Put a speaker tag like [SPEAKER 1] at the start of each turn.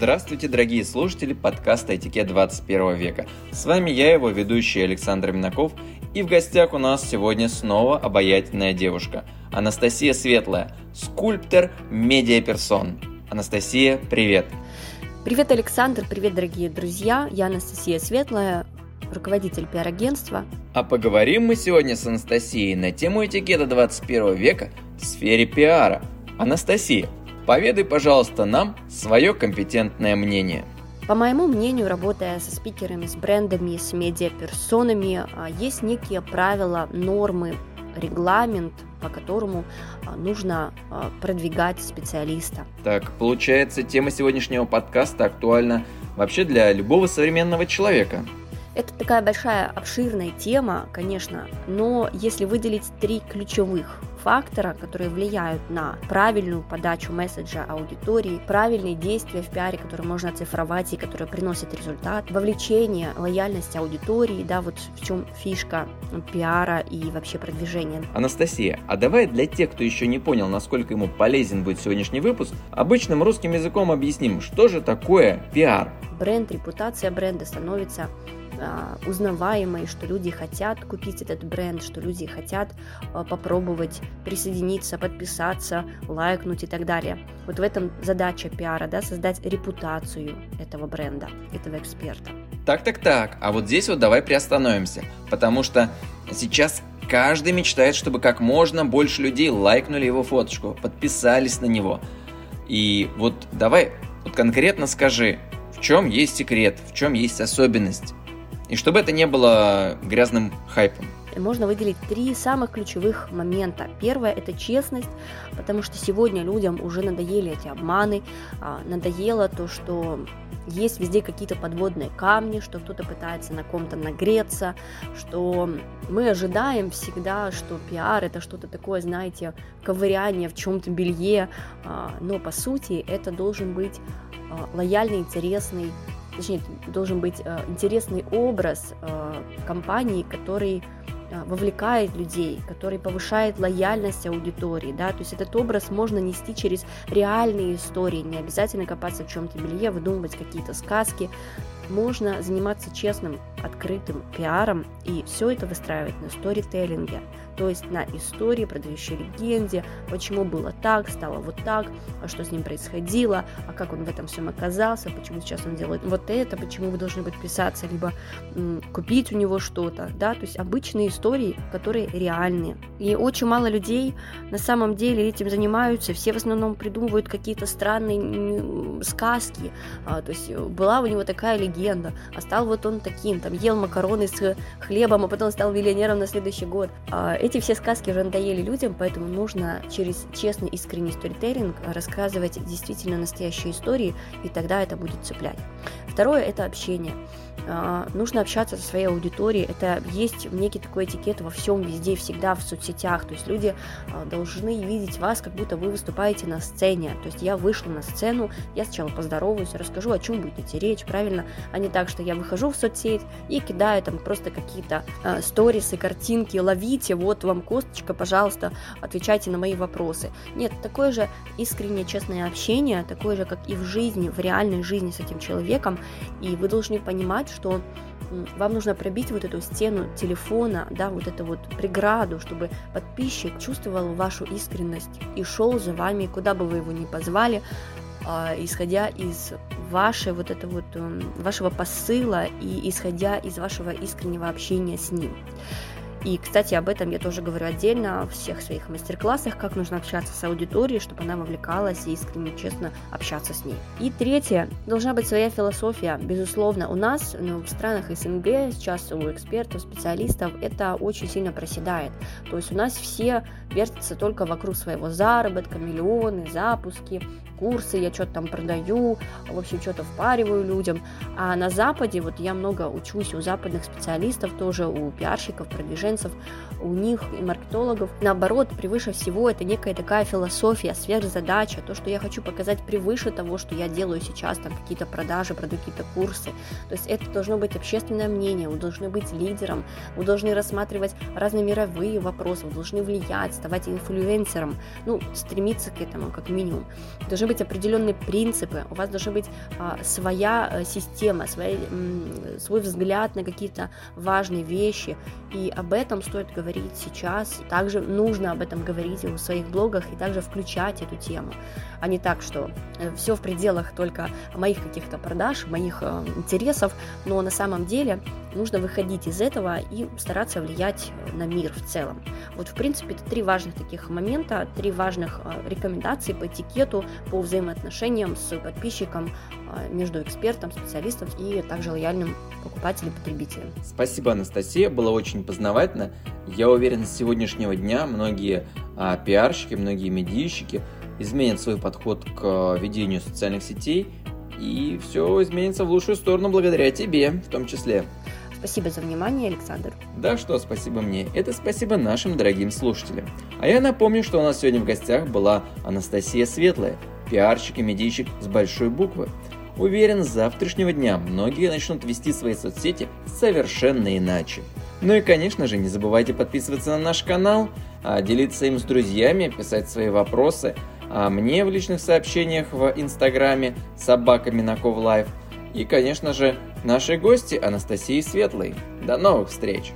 [SPEAKER 1] Здравствуйте, дорогие слушатели подкаста «Этикет 21 века». С вами я, его ведущий Александр Минаков, и в гостях у нас сегодня снова обаятельная девушка – Анастасия Светлая, скульптор, медиаперсон. Анастасия, привет!
[SPEAKER 2] Привет, Александр, привет, дорогие друзья, я Анастасия Светлая, руководитель пиар-агентства.
[SPEAKER 1] А поговорим мы сегодня с Анастасией на тему этикета 21 века в сфере пиара. Анастасия, Поведай, пожалуйста, нам свое компетентное мнение.
[SPEAKER 2] По моему мнению, работая со спикерами, с брендами, с медиаперсонами, а, есть некие правила, нормы, регламент, по которому а, нужно а, продвигать специалиста.
[SPEAKER 1] Так, получается, тема сегодняшнего подкаста актуальна вообще для любого современного человека.
[SPEAKER 2] Это такая большая обширная тема, конечно, но если выделить три ключевых фактора, которые влияют на правильную подачу месседжа аудитории, правильные действия в пиаре, которые можно оцифровать и которые приносят результат, вовлечение, лояльность аудитории, да, вот в чем фишка пиара и вообще продвижения.
[SPEAKER 1] Анастасия, а давай для тех, кто еще не понял, насколько ему полезен будет сегодняшний выпуск, обычным русским языком объясним, что же такое пиар.
[SPEAKER 2] Бренд, репутация бренда становится а, узнаваемой, что люди хотят купить этот бренд, что люди хотят а, попробовать присоединиться, подписаться, лайкнуть и так далее. Вот в этом задача пиара, да, создать репутацию этого бренда, этого эксперта.
[SPEAKER 1] Так, так, так. А вот здесь вот давай приостановимся, потому что сейчас каждый мечтает, чтобы как можно больше людей лайкнули его фоточку, подписались на него. И вот давай вот конкретно скажи, в чем есть секрет, в чем есть особенность и чтобы это не было грязным хайпом.
[SPEAKER 2] Можно выделить три самых ключевых момента. Первое – это честность, потому что сегодня людям уже надоели эти обманы, а, надоело то, что есть везде какие-то подводные камни, что кто-то пытается на ком-то нагреться, что мы ожидаем всегда, что пиар это что-то такое, знаете, ковыряние в чем-то белье, а, но по сути это должен быть а, лояльный, интересный точнее, должен быть э, интересный образ э, компании, который э, вовлекает людей, который повышает лояльность аудитории, да, то есть этот образ можно нести через реальные истории, не обязательно копаться в чем-то белье, выдумывать какие-то сказки, можно заниматься честным, открытым пиаром и все это выстраивать на сторителлинге, то есть на истории, продающей легенде, почему было так, стало вот так, а что с ним происходило, а как он в этом всем оказался, почему сейчас он делает вот это, почему вы должны подписаться, либо м, купить у него что-то, да, то есть обычные истории, которые реальные. И очень мало людей на самом деле этим занимаются, все в основном придумывают какие-то странные сказки, а, то есть была у него такая легенда, а стал вот он таким, там ел макароны с хлебом, а потом стал миллионером на следующий год. А, эти все сказки уже надоели людям, поэтому нужно через честный, искренний сторителлинг рассказывать действительно настоящие истории, и тогда это будет цеплять. Второе – это общение. А, нужно общаться со своей аудиторией. Это есть некий такой этикет во всем, везде, всегда в соцсетях. То есть люди а, должны видеть вас, как будто вы выступаете на сцене. То есть я вышла на сцену, я сначала поздороваюсь, расскажу, о чем будет идти речь, правильно, а не так, что я выхожу в соцсеть и кидаю там просто какие-то э, сторисы, картинки, ловите, вот вам косточка, пожалуйста, отвечайте на мои вопросы. Нет, такое же искреннее, честное общение, такое же, как и в жизни, в реальной жизни с этим человеком, и вы должны понимать, что вам нужно пробить вот эту стену телефона, да, вот эту вот преграду, чтобы подписчик чувствовал вашу искренность и шел за вами, куда бы вы его ни позвали, а, исходя из вашей вот это вот эм, вашего посыла и исходя из вашего искреннего общения с ним. И, кстати, об этом я тоже говорю отдельно в всех своих мастер-классах, как нужно общаться с аудиторией, чтобы она вовлекалась и искренне, честно общаться с ней. И третье, должна быть своя философия. Безусловно, у нас ну, в странах СНГ сейчас у экспертов, специалистов это очень сильно проседает. То есть у нас все вертятся только вокруг своего заработка, миллионы, запуски, курсы, я что-то там продаю, в общем, что-то впариваю людям. А на Западе, вот я много учусь у западных специалистов, тоже у пиарщиков, продвижения инфлюенсов, у них и маркетологов. Наоборот, превыше всего это некая такая философия, сверхзадача, то, что я хочу показать превыше того, что я делаю сейчас, там какие-то продажи, продаю какие-то курсы. То есть это должно быть общественное мнение, вы должны быть лидером, вы должны рассматривать разные мировые вопросы, вы должны влиять, ставать инфлюенсером, ну, стремиться к этому как минимум. Должны быть определенные принципы, у вас должна быть а, своя а, система, своя, м, свой взгляд на какие-то важные вещи, и об этом стоит говорить сейчас. Также нужно об этом говорить в своих блогах и также включать эту тему, а не так, что э, все в пределах только моих каких-то продаж, моих э, интересов, но на самом деле нужно выходить из этого и стараться влиять на мир в целом. Вот, в принципе, это три важных таких момента, три важных э, рекомендации по этикету, по взаимоотношениям с подписчиком, между экспертом, специалистом и также лояльным покупателем, потребителем.
[SPEAKER 1] Спасибо, Анастасия, было очень познавательно. Я уверен, с сегодняшнего дня многие а, пиарщики, многие медийщики изменят свой подход к а, ведению социальных сетей, и все изменится в лучшую сторону благодаря тебе в том числе.
[SPEAKER 2] Спасибо за внимание, Александр.
[SPEAKER 1] Да что, спасибо мне. Это спасибо нашим дорогим слушателям. А я напомню, что у нас сегодня в гостях была Анастасия Светлая, пиарщик и медийщик с большой буквы. Уверен, с завтрашнего дня многие начнут вести свои соцсети совершенно иначе. Ну и, конечно же, не забывайте подписываться на наш канал, а, делиться им с друзьями, писать свои вопросы, а мне в личных сообщениях в инстаграме собака Минаков Лайв и, конечно же, нашей гости Анастасии Светлой. До новых встреч!